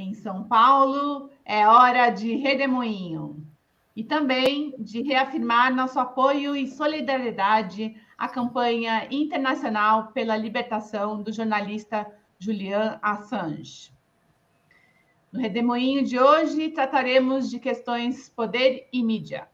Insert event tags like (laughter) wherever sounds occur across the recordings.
Em São Paulo, é hora de redemoinho e também de reafirmar nosso apoio e solidariedade à campanha internacional pela libertação do jornalista Julian Assange. No Redemoinho de hoje, trataremos de questões poder e mídia.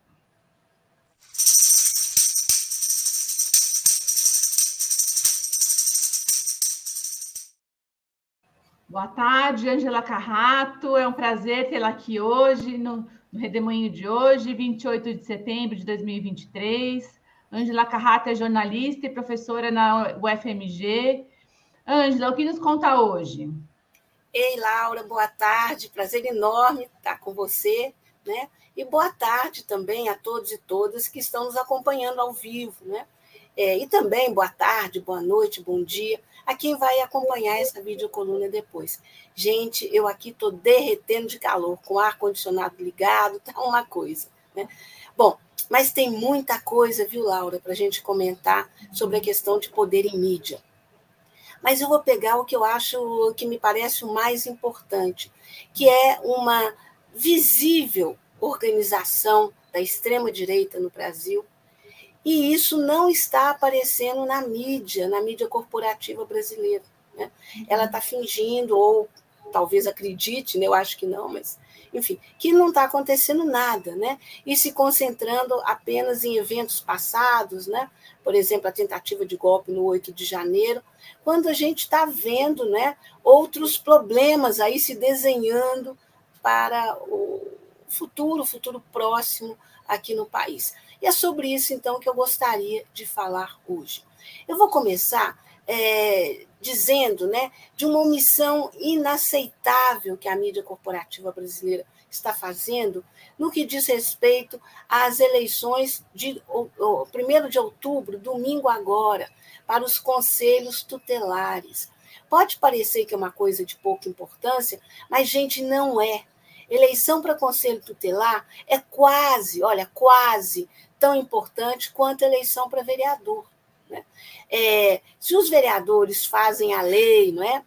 Boa tarde, Angela Carrato. É um prazer tê-la aqui hoje, no, no Redemoinho de hoje, 28 de setembro de 2023. Ângela Carrato é jornalista e professora na UFMG. Ângela, o que nos conta hoje? Ei, Laura, boa tarde. Prazer enorme estar com você, né? E boa tarde também a todos e todas que estão nos acompanhando ao vivo, né? É, e também boa tarde, boa noite, bom dia a quem vai acompanhar essa videocoluna depois. Gente, eu aqui estou derretendo de calor, com ar-condicionado ligado, tá uma coisa. Né? Bom, mas tem muita coisa, viu, Laura, para a gente comentar sobre a questão de poder em mídia. Mas eu vou pegar o que eu acho que me parece o mais importante, que é uma visível organização da extrema-direita no Brasil, e isso não está aparecendo na mídia, na mídia corporativa brasileira. Né? Ela está fingindo, ou talvez acredite, né? eu acho que não, mas enfim, que não está acontecendo nada, né? E se concentrando apenas em eventos passados, né? Por exemplo, a tentativa de golpe no 8 de janeiro, quando a gente está vendo, né, outros problemas aí se desenhando para o futuro, futuro próximo aqui no país. E é sobre isso, então, que eu gostaria de falar hoje. Eu vou começar é, dizendo né, de uma omissão inaceitável que a mídia corporativa brasileira está fazendo no que diz respeito às eleições de 1 de outubro, domingo agora, para os conselhos tutelares. Pode parecer que é uma coisa de pouca importância, mas, gente, não é. Eleição para conselho tutelar é quase, olha, quase tão importante quanto a eleição para vereador. Né? É, se os vereadores fazem a lei, não é?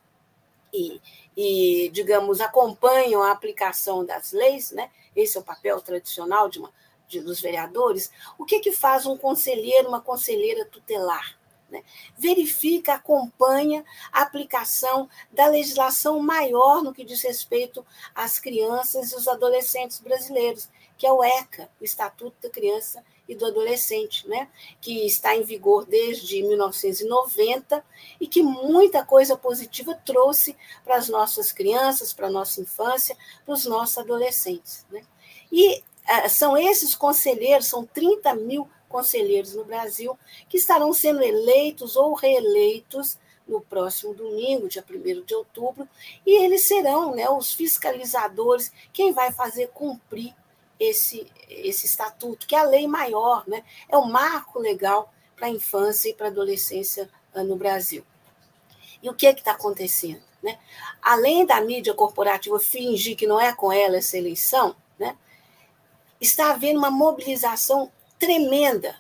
E, e, digamos, acompanham a aplicação das leis, né? esse é o papel tradicional de uma, de, dos vereadores, o que, que faz um conselheiro, uma conselheira tutelar? Né? Verifica, acompanha a aplicação da legislação maior no que diz respeito às crianças e os adolescentes brasileiros, que é o ECA, o Estatuto da Criança e do Adolescente, né? que está em vigor desde 1990 e que muita coisa positiva trouxe para as nossas crianças, para a nossa infância, para os nossos adolescentes. Né? E uh, são esses conselheiros, são 30 mil conselheiros no Brasil, que estarão sendo eleitos ou reeleitos no próximo domingo, dia 1 de outubro, e eles serão né, os fiscalizadores, quem vai fazer cumprir esse, esse estatuto, que é a lei maior, né, é o marco legal para a infância e para a adolescência ah, no Brasil. E o que é está acontecendo? Né? Além da mídia corporativa fingir que não é com ela essa eleição, né, está havendo uma mobilização tremenda.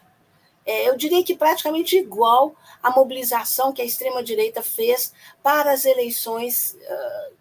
É, eu diria que praticamente igual à mobilização que a extrema-direita fez para as eleições uh,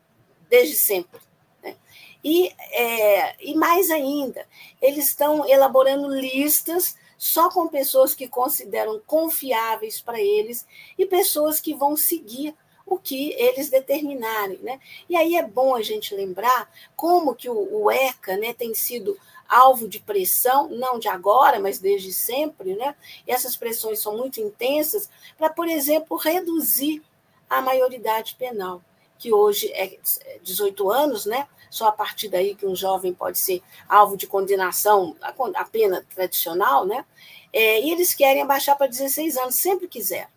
desde sempre. Né? E, é, e mais ainda, eles estão elaborando listas só com pessoas que consideram confiáveis para eles e pessoas que vão seguir o que eles determinarem. Né? E aí é bom a gente lembrar como que o, o ECA né, tem sido alvo de pressão, não de agora, mas desde sempre, né? E essas pressões são muito intensas para, por exemplo, reduzir a maioridade penal, que hoje é 18 anos, né? Só a partir daí que um jovem pode ser alvo de condenação, a pena tradicional, né? É, e eles querem abaixar para 16 anos, sempre quiser.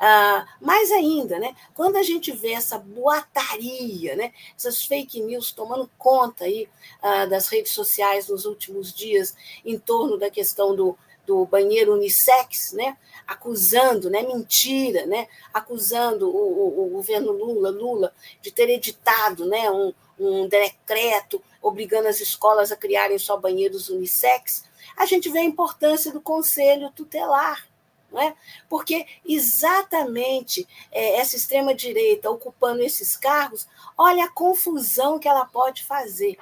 Ah, mais ainda, né, quando a gente vê essa boataria, né, essas fake news tomando conta aí, ah, das redes sociais nos últimos dias em torno da questão do, do banheiro unissex, né, acusando, né, mentira, né, acusando o, o, o governo Lula, Lula de ter editado né, um, um decreto obrigando as escolas a criarem só banheiros unissex, a gente vê a importância do conselho tutelar, não é? Porque exatamente é, essa extrema-direita ocupando esses cargos, olha a confusão que ela pode fazer.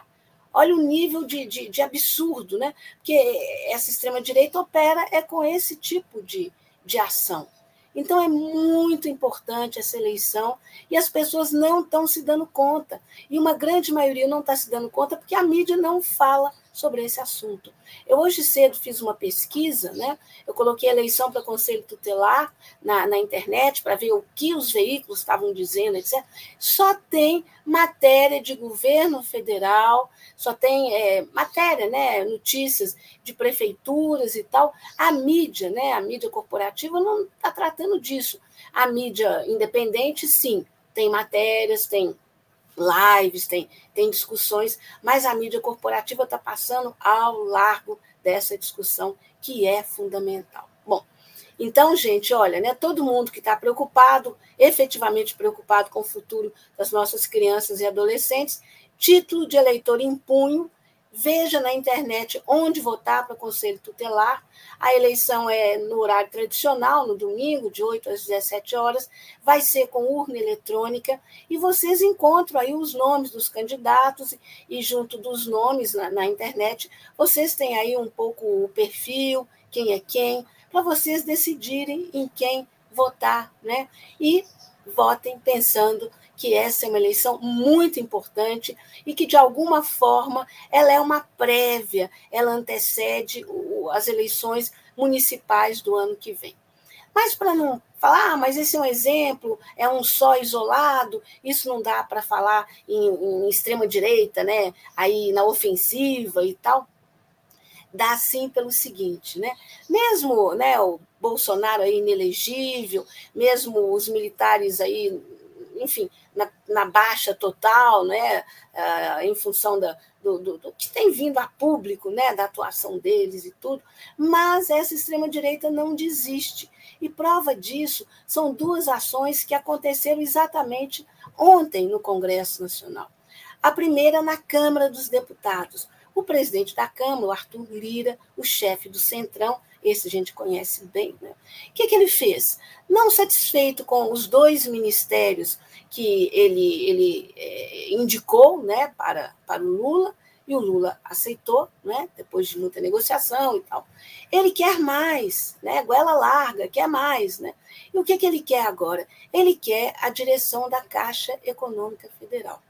Olha o nível de, de, de absurdo, né? Porque essa extrema-direita opera é com esse tipo de, de ação. Então é muito importante essa eleição e as pessoas não estão se dando conta. E uma grande maioria não está se dando conta porque a mídia não fala sobre esse assunto. Eu hoje cedo fiz uma pesquisa, né? Eu coloquei eleição para conselho tutelar na, na internet para ver o que os veículos estavam dizendo, etc. Só tem matéria de governo federal, só tem é, matéria, né? Notícias de prefeituras e tal. A mídia, né? A mídia corporativa não está tratando disso. A mídia independente, sim, tem matérias, tem lives, tem, tem discussões, mas a mídia corporativa está passando ao largo dessa discussão que é fundamental. Bom, então, gente, olha, né, todo mundo que está preocupado, efetivamente preocupado com o futuro das nossas crianças e adolescentes, título de eleitor em punho, veja na internet onde votar para o Conselho Tutelar. A eleição é no horário tradicional, no domingo, de 8 às 17 horas, vai ser com urna eletrônica, e vocês encontram aí os nomes dos candidatos, e junto dos nomes na, na internet, vocês têm aí um pouco o perfil, quem é quem, para vocês decidirem em quem votar, né? E votem pensando que essa é uma eleição muito importante e que, de alguma forma, ela é uma prévia, ela antecede as eleições municipais do ano que vem. Mas para não falar, ah, mas esse é um exemplo, é um só isolado, isso não dá para falar em, em extrema direita, né? Aí na ofensiva e tal. Dá sim pelo seguinte, né? Mesmo, né, o Bolsonaro aí inelegível, mesmo os militares aí enfim, na, na baixa total, né, uh, em função da, do, do, do, que tem vindo a público, né, da atuação deles e tudo, mas essa extrema-direita não desiste. E prova disso são duas ações que aconteceram exatamente ontem no Congresso Nacional. A primeira na Câmara dos Deputados. O presidente da Câmara, Arthur Lira, o chefe do Centrão, esse a gente conhece bem. Né? O que, que ele fez? Não satisfeito com os dois ministérios que ele, ele é, indicou né, para, para o Lula, e o Lula aceitou, né, depois de muita negociação e tal. Ele quer mais, né, goela larga, quer mais. Né? E o que, que ele quer agora? Ele quer a direção da Caixa Econômica Federal.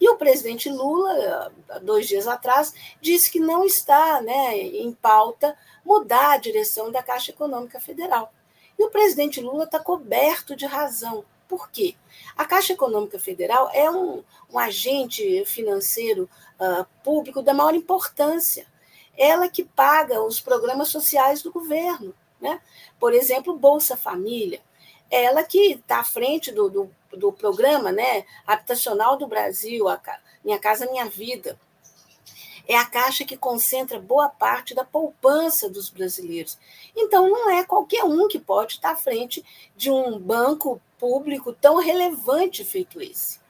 E o presidente Lula, dois dias atrás, disse que não está né, em pauta mudar a direção da Caixa Econômica Federal. E o presidente Lula está coberto de razão. Por quê? A Caixa Econômica Federal é um, um agente financeiro uh, público da maior importância. Ela que paga os programas sociais do governo. Né? Por exemplo, Bolsa Família. Ela que está à frente do, do do programa né, habitacional do Brasil, Minha Casa Minha Vida. É a caixa que concentra boa parte da poupança dos brasileiros. Então, não é qualquer um que pode estar à frente de um banco público tão relevante feito esse.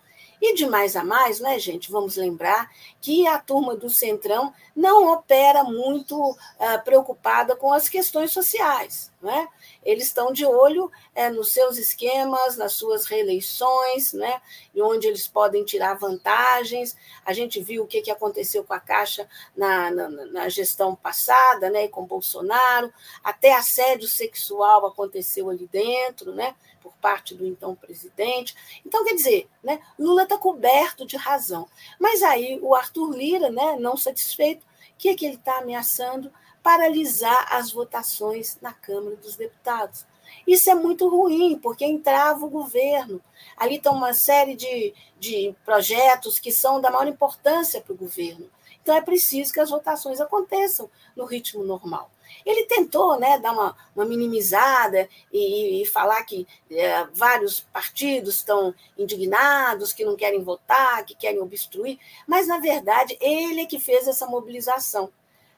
E de mais a mais, né, gente? Vamos lembrar que a turma do Centrão não opera muito uh, preocupada com as questões sociais. Né? Eles estão de olho é, nos seus esquemas, nas suas reeleições, né? e onde eles podem tirar vantagens. A gente viu o que, que aconteceu com a Caixa na, na, na gestão passada, né? com Bolsonaro, até assédio sexual aconteceu ali dentro, né? por parte do então presidente. Então, quer dizer, né? Lula está coberto de razão. Mas aí o Arthur Lira, né, não satisfeito, o que, é que ele está ameaçando? paralisar as votações na Câmara dos Deputados. Isso é muito ruim, porque entrava o governo. Ali estão uma série de, de projetos que são da maior importância para o governo. Então é preciso que as votações aconteçam no ritmo normal. Ele tentou né, dar uma, uma minimizada e, e, falar que é, vários partidos estão indignados, que não querem votar, que querem obstruir, mas, na verdade, ele é que fez essa mobilização.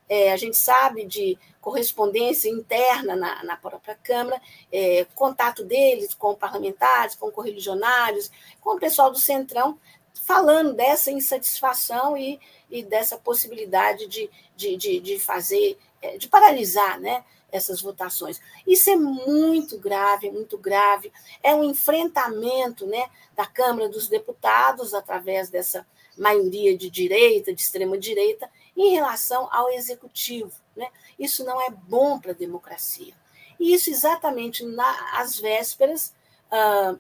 É, a gente sabe de correspondência interna na, na própria Câmara, é, contato deles com parlamentares, com correligionários, com o pessoal do Centrão, falando dessa insatisfação e, e dessa possibilidade de, de, de, de fazer, de paralisar né, essas votações. Isso é muito grave, muito grave. É um enfrentamento né, da Câmara dos Deputados, através dessa maioria de direita, de extrema-direita, em relação ao executivo. Né? Isso não é bom para a democracia. E isso exatamente nas vésperas, uh,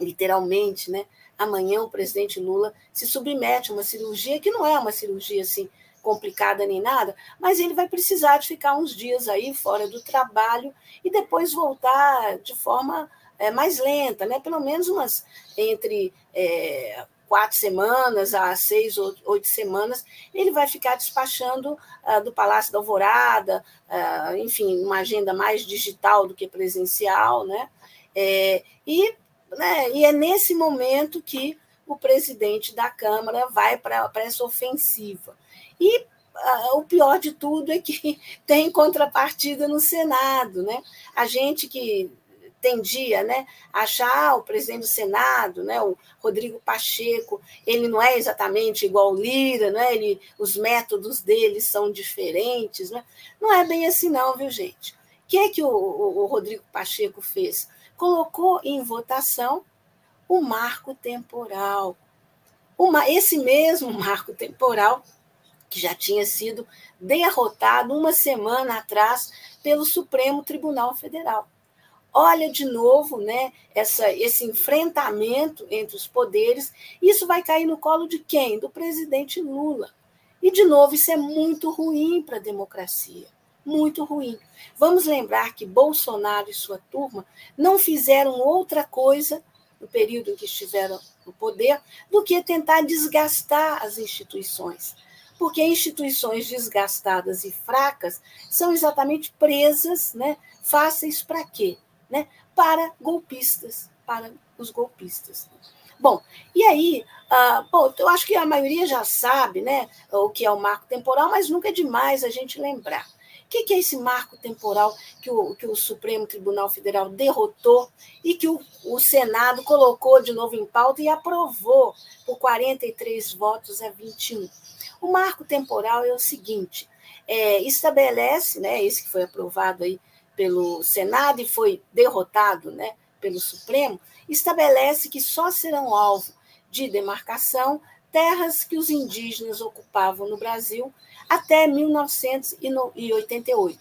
literalmente, né? amanhã o presidente Lula se submete a uma cirurgia que não é uma cirurgia assim complicada nem nada, mas ele vai precisar de ficar uns dias aí fora do trabalho e depois voltar de forma é, mais lenta, né? Pelo menos umas entre é, quatro semanas a seis ou oito semanas, ele vai ficar despachando uh, do Palácio da Alvorada, uh, enfim, uma agenda mais digital do que presencial, né? É, e, né, e é nesse momento que o presidente da Câmara vai para essa ofensiva. E uh, o pior de tudo é que (laughs) tem contrapartida no Senado. Né? A gente que tendia né, a achar o presidente do Senado, né, o Rodrigo Pacheco, ele não é exatamente igual o Lira, né, ele, os métodos dele são diferentes. Né? Não é bem assim, não, viu, gente? O que é que o, o, o Rodrigo Pacheco fez? Colocou em votação o marco temporal. Uma, esse mesmo (laughs) marco temporal que já tinha sido derrotado uma semana atrás pelo Supremo Tribunal Federal. Olha de novo, né, essa, esse enfrentamento entre os poderes, isso vai cair no colo de quem? Do presidente Lula. E, de novo, isso é muito ruim para a democracia. Muito ruim. Vamos lembrar que Bolsonaro e sua turma não fizeram outra coisa no período em que estiveram no poder do que tentar desgastar as instituições porque instituições desgastadas e fracas são exatamente presas, né, fáceis para quê? Né? Para golpistas, para os golpistas. Bom, e aí, uh, bom, eu acho que a maioria já sabe né, o que é o marco temporal, mas nunca é demais a gente lembrar. O que, que é esse marco temporal que o, que o Supremo Tribunal Federal derrotou e que o, o Senado colocou de novo em pauta e aprovou por 43 votos a 21? O marco temporal é o seguinte: é, estabelece, né, esse que foi aprovado aí pelo Senado e foi derrotado né, pelo Supremo, estabelece que só serão alvo de demarcação terras que os indígenas ocupavam no Brasil até 1988.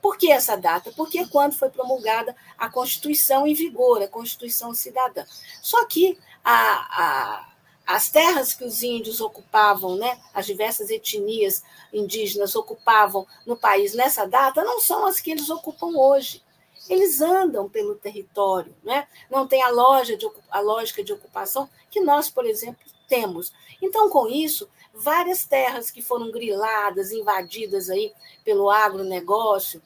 Por que essa data? Porque é quando foi promulgada a Constituição em vigor, a Constituição Cidadã. Só que a, a as terras que os índios ocupavam, né, as diversas etnias indígenas ocupavam no país nessa data, não são as que eles ocupam hoje. Eles andam pelo território, né? não tem a, loja de, a lógica de ocupação que nós, por exemplo, temos. Então, com isso, várias terras que foram griladas, invadidas aí pelo agronegócio,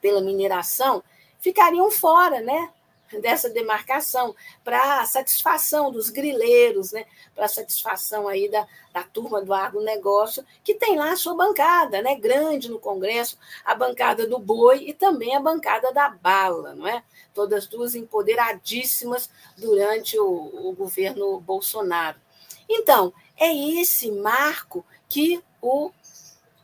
pela mineração, ficariam fora, né? Dessa demarcação para satisfação dos grileiros, né? para satisfação aí da, da turma do agronegócio, que tem lá a sua bancada, né? grande no Congresso, a bancada do boi e também a bancada da bala, não é? todas duas empoderadíssimas durante o, o governo Bolsonaro. Então, é esse marco que o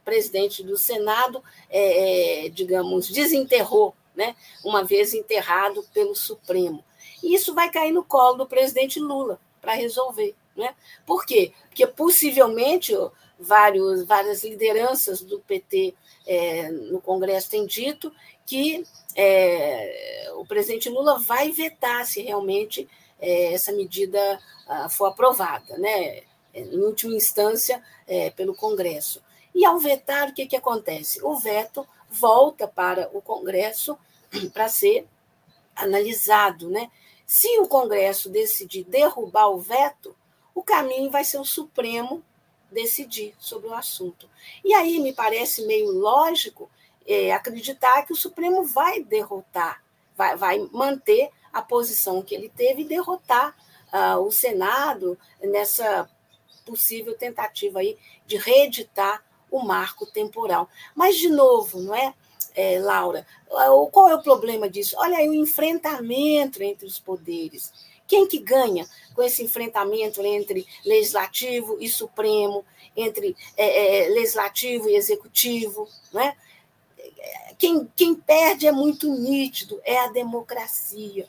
presidente do Senado, é, é, digamos, desenterrou né, uma vez enterrado pelo Supremo. E isso vai cair no colo do presidente Lula para resolver. Né? Por quê? Porque possivelmente vários, várias lideranças do PT é, no Congresso têm dito que é, o presidente Lula vai vetar se realmente é, essa medida ah, for aprovada, né? em última instância, é, pelo Congresso. E ao vetar, o que, que acontece? O veto volta para o Congresso (clears throat) para ser analisado. Né? Se o Congresso decidir derrubar o veto, o caminho vai ser o Supremo decidir sobre o assunto. E aí me parece meio lógico é, acreditar que o Supremo vai derrotar, vai, vai manter a posição que ele teve e derrotar uh, o Senado nessa possível tentativa aí de reeditar o marco temporal. Mas, de novo, não é? é, Laura, qual é o problema disso? Olha aí o enfrentamento entre os poderes. Quem que ganha com esse enfrentamento entre legislativo e supremo, entre é, é, legislativo e executivo, não é? quem, quem perde é muito nítido, é a democracia.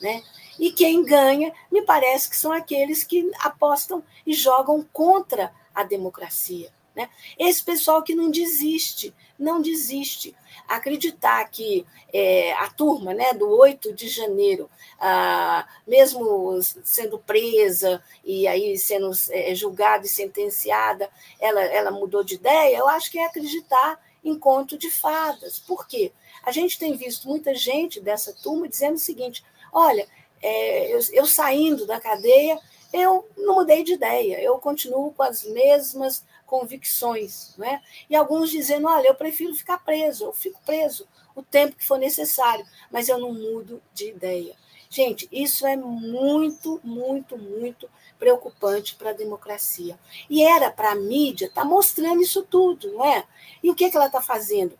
Né? E quem ganha, me parece que são aqueles que apostam e jogam contra a democracia. Né? Esse pessoal que não desiste, não desiste. Acreditar que é, a turma né, do 8 de janeiro, ah, mesmo sendo presa e aí sendo é, julgada e sentenciada, ela, ela mudou de ideia, eu acho que é acreditar em conto de fadas. Por quê? A gente tem visto muita gente dessa turma dizendo o seguinte: olha, é, eu, eu saindo da cadeia, eu não mudei de ideia, eu continuo com as mesmas convicções. Né? E alguns dizendo: olha, eu prefiro ficar preso, eu fico preso o tempo que for necessário, mas eu não mudo de ideia. Gente, isso é muito, muito, muito preocupante para a democracia. E era para a mídia estar tá mostrando isso tudo, não é? E o que, que ela está fazendo?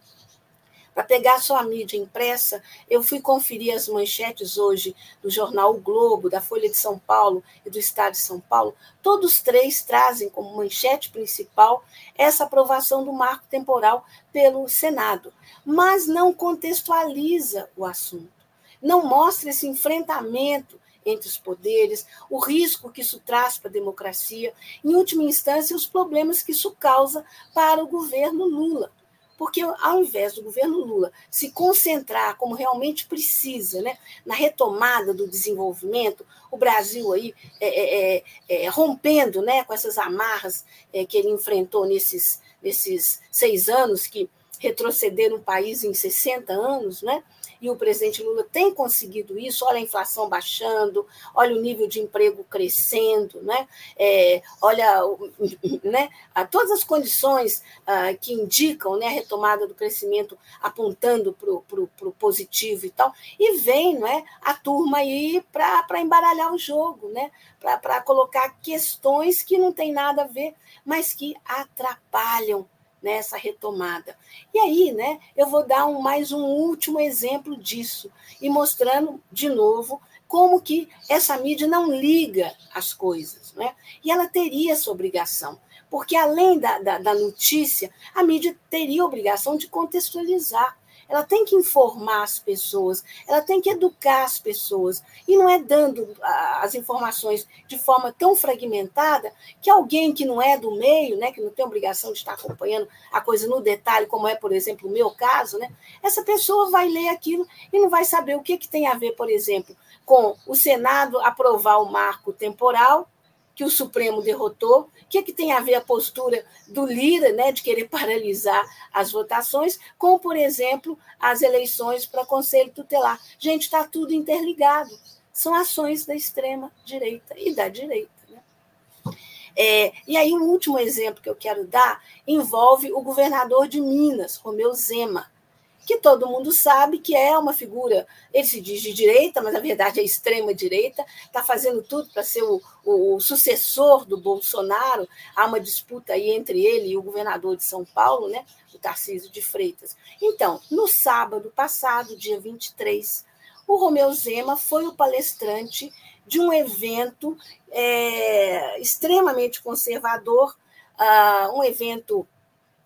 Para pegar só a mídia impressa, eu fui conferir as manchetes hoje do jornal o Globo, da Folha de São Paulo e do Estado de São Paulo. Todos três trazem como manchete principal essa aprovação do marco temporal pelo Senado, mas não contextualiza o assunto, não mostra esse enfrentamento entre os poderes, o risco que isso traz para a democracia, em última instância, os problemas que isso causa para o governo Lula. Porque ao invés do governo Lula se concentrar como realmente precisa, né, na retomada do desenvolvimento, o Brasil aí é, é, é, é rompendo, né, com essas amarras é, que ele enfrentou nesses, nesses seis anos que retrocederam o país em 60 anos, né? E o presidente Lula tem conseguido isso. Olha a inflação baixando, olha o nível de emprego crescendo, né? É, olha (laughs) né, todas as condições uh, que indicam né, a retomada do crescimento apontando para o positivo e tal. E vem não é, a turma aí para embaralhar o jogo, né? para colocar questões que não tem nada a ver, mas que atrapalham nessa retomada. E aí, né, eu vou dar um, mais um último exemplo disso e mostrando de novo como que essa mídia não liga as coisas, né? E ela teria essa obrigação, porque além da, da, da notícia, a mídia teria a obrigação de contextualizar ela tem que informar as pessoas, ela tem que educar as pessoas, e não é dando as informações de forma tão fragmentada que alguém que não é do meio, né, que não tem obrigação de estar acompanhando a coisa no detalhe, como é, por exemplo, o meu caso, né, essa pessoa vai ler aquilo e não vai saber o que, que tem a ver, por exemplo, com o Senado aprovar o marco temporal que o Supremo derrotou. O que, é que tem a ver a postura do Lira, né, de querer paralisar as votações, com, por exemplo, as eleições para Conselho Tutelar? Gente, está tudo interligado. São ações da extrema-direita e da direita. Né? É, e aí, o último exemplo que eu quero dar envolve o governador de Minas, Romeu Zema que todo mundo sabe que é uma figura, ele se diz de direita, mas na verdade é extrema-direita, está fazendo tudo para ser o, o, o, sucessor do Bolsonaro. Há uma disputa aí entre ele e o governador de São Paulo, né, o Tarcísio de Freitas. Então, no sábado passado, dia 23, o Romeu Zema foi o palestrante de um evento é, extremamente conservador, uh, um evento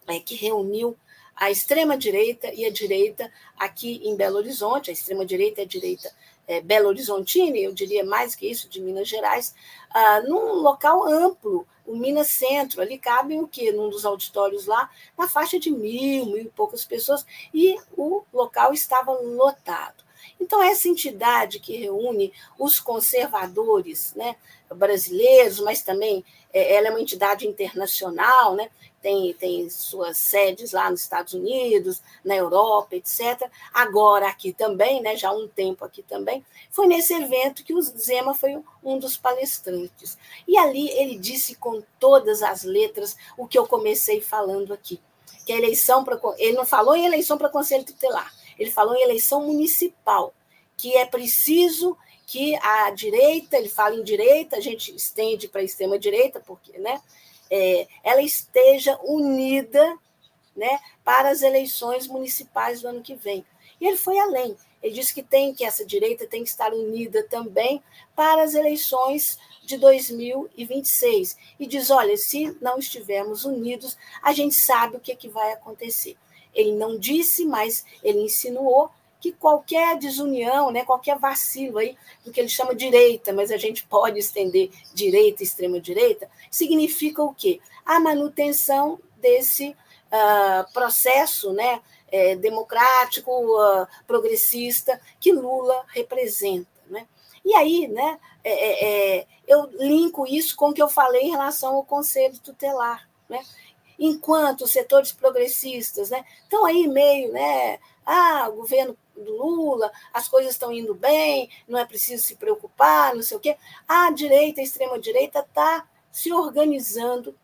é, que reuniu a extrema-direita e a direita aqui em Belo Horizonte, a extrema-direita e a direita é, Belo Horizontina, eu diria mais que isso, de Minas Gerais, ah, num local amplo, o Minas Centro, ali cabem o quê? Num dos auditórios lá, na faixa de mil, mil e poucas pessoas, e o local estava lotado. Então, essa entidade que reúne os conservadores né, brasileiros, mas também é, ela é uma entidade internacional, né, tem, tem suas sedes lá nos Estados Unidos, na Europa, etc. Agora aqui também, né, já há um tempo aqui também, foi nesse evento que o Zema foi um dos palestrantes. E ali ele disse com todas as letras o que eu comecei falando aqui, que a eleição para ele não falou em eleição para conselho tutelar, ele falou em eleição municipal, que é preciso que a direita, ele fala em direita, a gente estende para a extrema direita, porque, né, é, ela esteja unida né, para as eleições municipais do ano que vem. E ele foi além. Ele disse que tem que essa direita tem que estar unida também para as eleições de 2026. E diz: olha, se não estivermos unidos, a gente sabe o que, é que vai acontecer. Ele não disse, mas ele insinuou que qualquer desunião, né, qualquer vacilo aí do que ele chama direita, mas a gente pode estender direita extrema direita, significa o quê? A manutenção desse uh, processo, né, é, democrático, uh, progressista que Lula representa, né? E aí, né, é, é, é, eu linko isso com o que eu falei em relação ao Conselho Tutelar, né? Enquanto os setores progressistas, né, estão aí meio, né, ah, o governo do Lula, as coisas estão indo bem, não é preciso se preocupar, não sei o quê. A direita, a extrema-direita, está se organizando,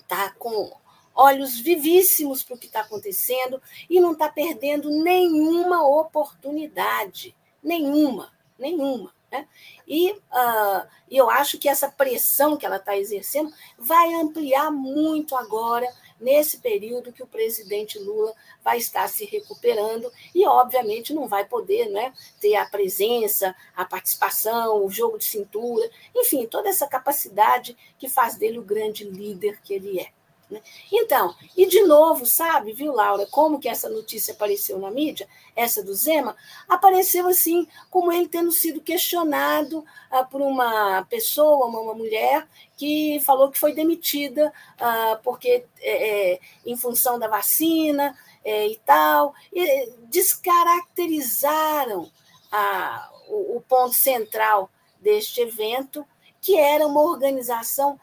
está com olhos vivíssimos para o que está acontecendo e não está perdendo nenhuma oportunidade. Nenhuma, nenhuma. Né? E uh, eu acho que essa pressão que ela está exercendo vai ampliar muito agora nesse período que o presidente Lula vai estar se recuperando e, obviamente, não vai poder né, ter a presença, a participação, o jogo de cintura, enfim, toda essa capacidade que faz dele o grande líder que ele é. Né? Então, e de novo, sabe, viu, Laura, como que essa notícia apareceu na mídia, essa do Zema, apareceu assim, como ele tendo sido questionado ah, por uma pessoa, uma, uma, mulher, que falou que foi demitida ah, porque, é, é, em função da vacina é, e tal, e descaracterizaram a, o, o ponto central deste evento, que era uma organização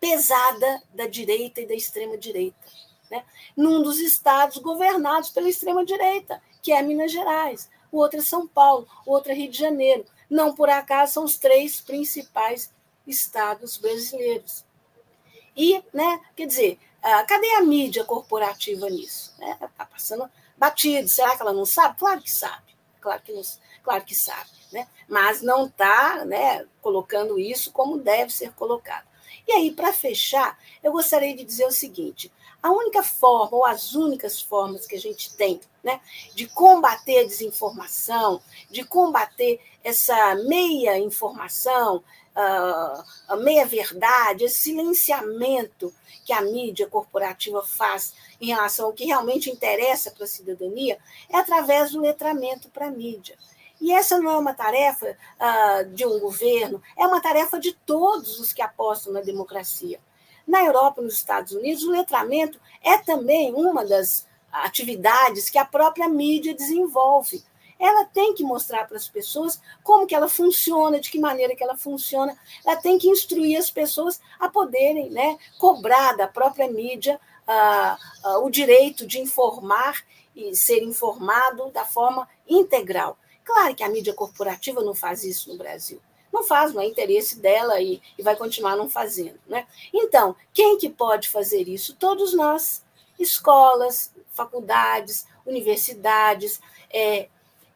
pesada da direita e da extrema-direita. Né? Num dos estados governados pela extrema-direita, que é Minas Gerais, o outro é São Paulo, o outro é Rio de Janeiro. Não por acaso são os três principais estados brasileiros. E, né, quer dizer, cadê a mídia corporativa nisso? Está né? Passando batido. Será que ela não sabe? Claro que sabe. Claro que, não, claro que sabe. Né? Mas não está né, colocando isso como deve ser colocado. E aí, para fechar, eu gostaria de dizer o seguinte: a única forma, ou as únicas formas que a gente tem né, de combater a desinformação, de combater essa meia informação, uh, a meia verdade, esse silenciamento que a mídia corporativa faz em relação ao que realmente interessa para a cidadania, é através do letramento para a mídia. E essa não é uma tarefa uh, de um governo, é uma tarefa de todos os que apostam na democracia. Na Europa e nos Estados Unidos, o letramento é também uma das atividades que a própria mídia desenvolve. Ela tem que mostrar para as pessoas como que ela funciona, de que maneira que ela funciona. Ela tem que instruir as pessoas a poderem né, cobrar da própria mídia uh, uh, o direito de informar e ser informado da forma integral. Claro que a mídia corporativa não faz isso no Brasil. Não faz, não é interesse dela e, e vai continuar não fazendo. Né? Então, quem que pode fazer isso? Todos nós. Escolas, faculdades, universidades, é,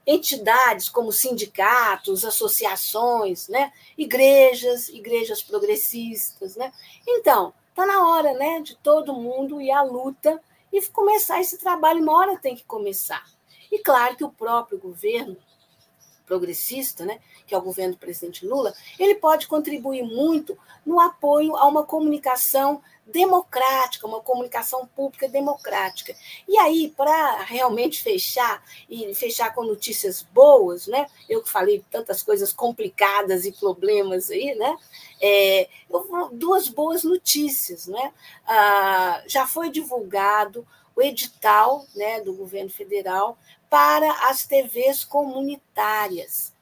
entidades como sindicatos, associações, né? igrejas, igrejas progressistas. Né? Então, está na hora né, de todo mundo ir à luta e começar esse trabalho. Uma hora tem que começar. E claro que o próprio governo progressista, né, que é o governo do presidente Lula, ele pode contribuir muito no apoio a uma comunicação democrática, uma comunicação pública democrática. E aí, para realmente fechar, e fechar com notícias boas, né? Eu que falei tantas coisas complicadas e problemas aí, né? É, duas boas notícias, né? Ah, já foi divulgado o edital né, do governo federal para as TVs comunitárias.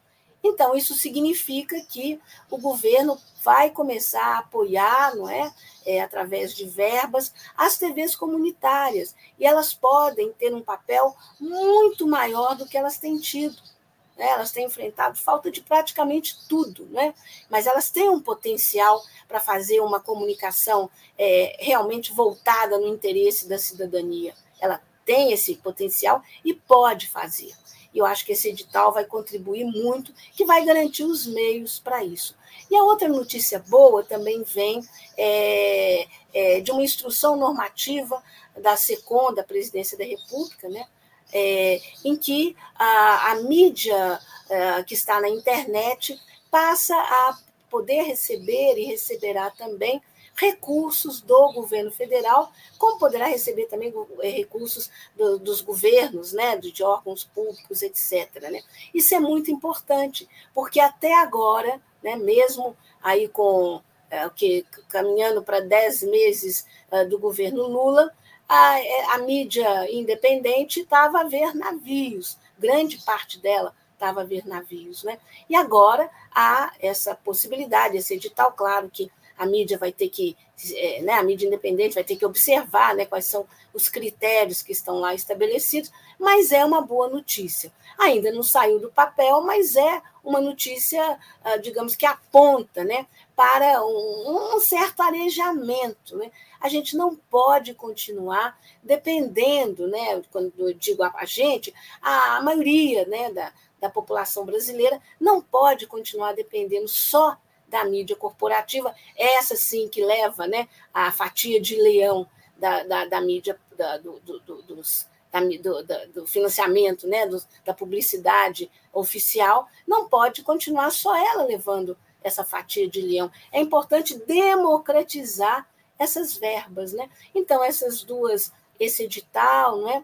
Então, isso significa que o governo vai começar a apoiar, não é? é? através de verbas, as TVs comunitárias. E elas podem ter um papel muito maior do que elas têm tido. Né? Elas têm enfrentado falta de praticamente tudo, né? mas elas têm um potencial para fazer uma comunicação é, realmente voltada no interesse da cidadania. Ela tem esse potencial e pode fazer. E eu acho que esse edital vai contribuir muito, que vai garantir os meios para isso. E a outra notícia boa também vem é, é, de uma instrução normativa da SECOM, da Presidência da República, né, é, em que a, a mídia é, que está na internet passa a poder receber e receberá também recursos do governo federal, como poderá receber também eh, recursos do, dos governos, né, de órgãos públicos, etc. Né? Isso é muito importante, porque até agora, né, mesmo aí com é, que caminhando para dez meses uh, do governo Lula, a, a mídia independente estava a ver navios, grande parte dela estava a ver navios. Né? E agora há essa possibilidade, esse edital, claro que a mídia vai ter que, é, né, a mídia independente vai ter que observar né, quais são os critérios que estão lá estabelecidos, mas é uma boa notícia. Ainda não saiu do papel, mas é uma notícia, ah, digamos que aponta né, para um, um certo arejamento. Né? A gente não pode continuar dependendo, né, quando eu digo a gente, a maioria né, da, da população brasileira não pode continuar dependendo só da mídia corporativa, essa sim que leva né, a fatia de leão da, da, da mídia, da, do, do, dos, da, do, do, financiamento, né, do, da publicidade oficial, não pode continuar só ela levando essa fatia de leão. É importante democratizar essas verbas. Né? Então, essas duas, esse edital, não é?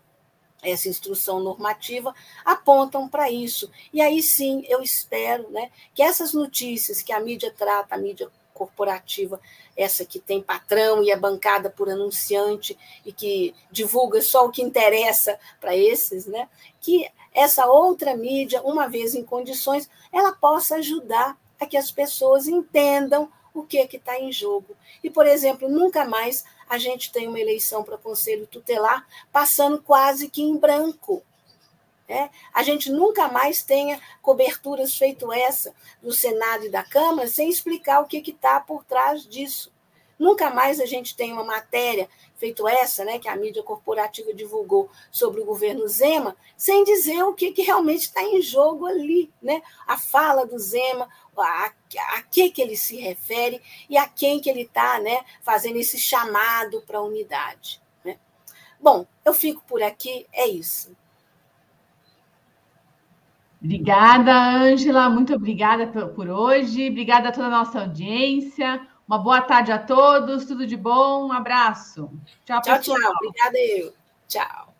Essa instrução normativa apontam para isso. E aí sim, eu espero né, que essas notícias que a mídia trata, a mídia corporativa, essa que tem patrão e é bancada por anunciante e que divulga só o que interessa para esses, né, que essa outra mídia, uma vez em condições, ela possa ajudar a que as pessoas entendam o que é que está em jogo. E, por exemplo, nunca mais a gente tem uma eleição para conselho tutelar passando quase que em branco. É? A gente nunca mais tenha coberturas feito essa do Senado e da Câmara sem explicar o que está por trás disso. Nunca mais a gente tem uma matéria feito essa, né, que a mídia corporativa divulgou sobre o governo Zema, sem dizer o que, que realmente está em jogo ali, né? A fala do Zema, a, a que, que ele se refere e a quem que ele está né, fazendo esse chamado para a unidade. Né? Bom, eu fico por aqui, é isso. Obrigada, Ângela, muito obrigada por hoje, obrigada a toda a nossa audiência. Uma boa tarde a todos, tudo de bom, um abraço. Tchau, tchau. Tchau, tchau. Obrigada eu. Tchau.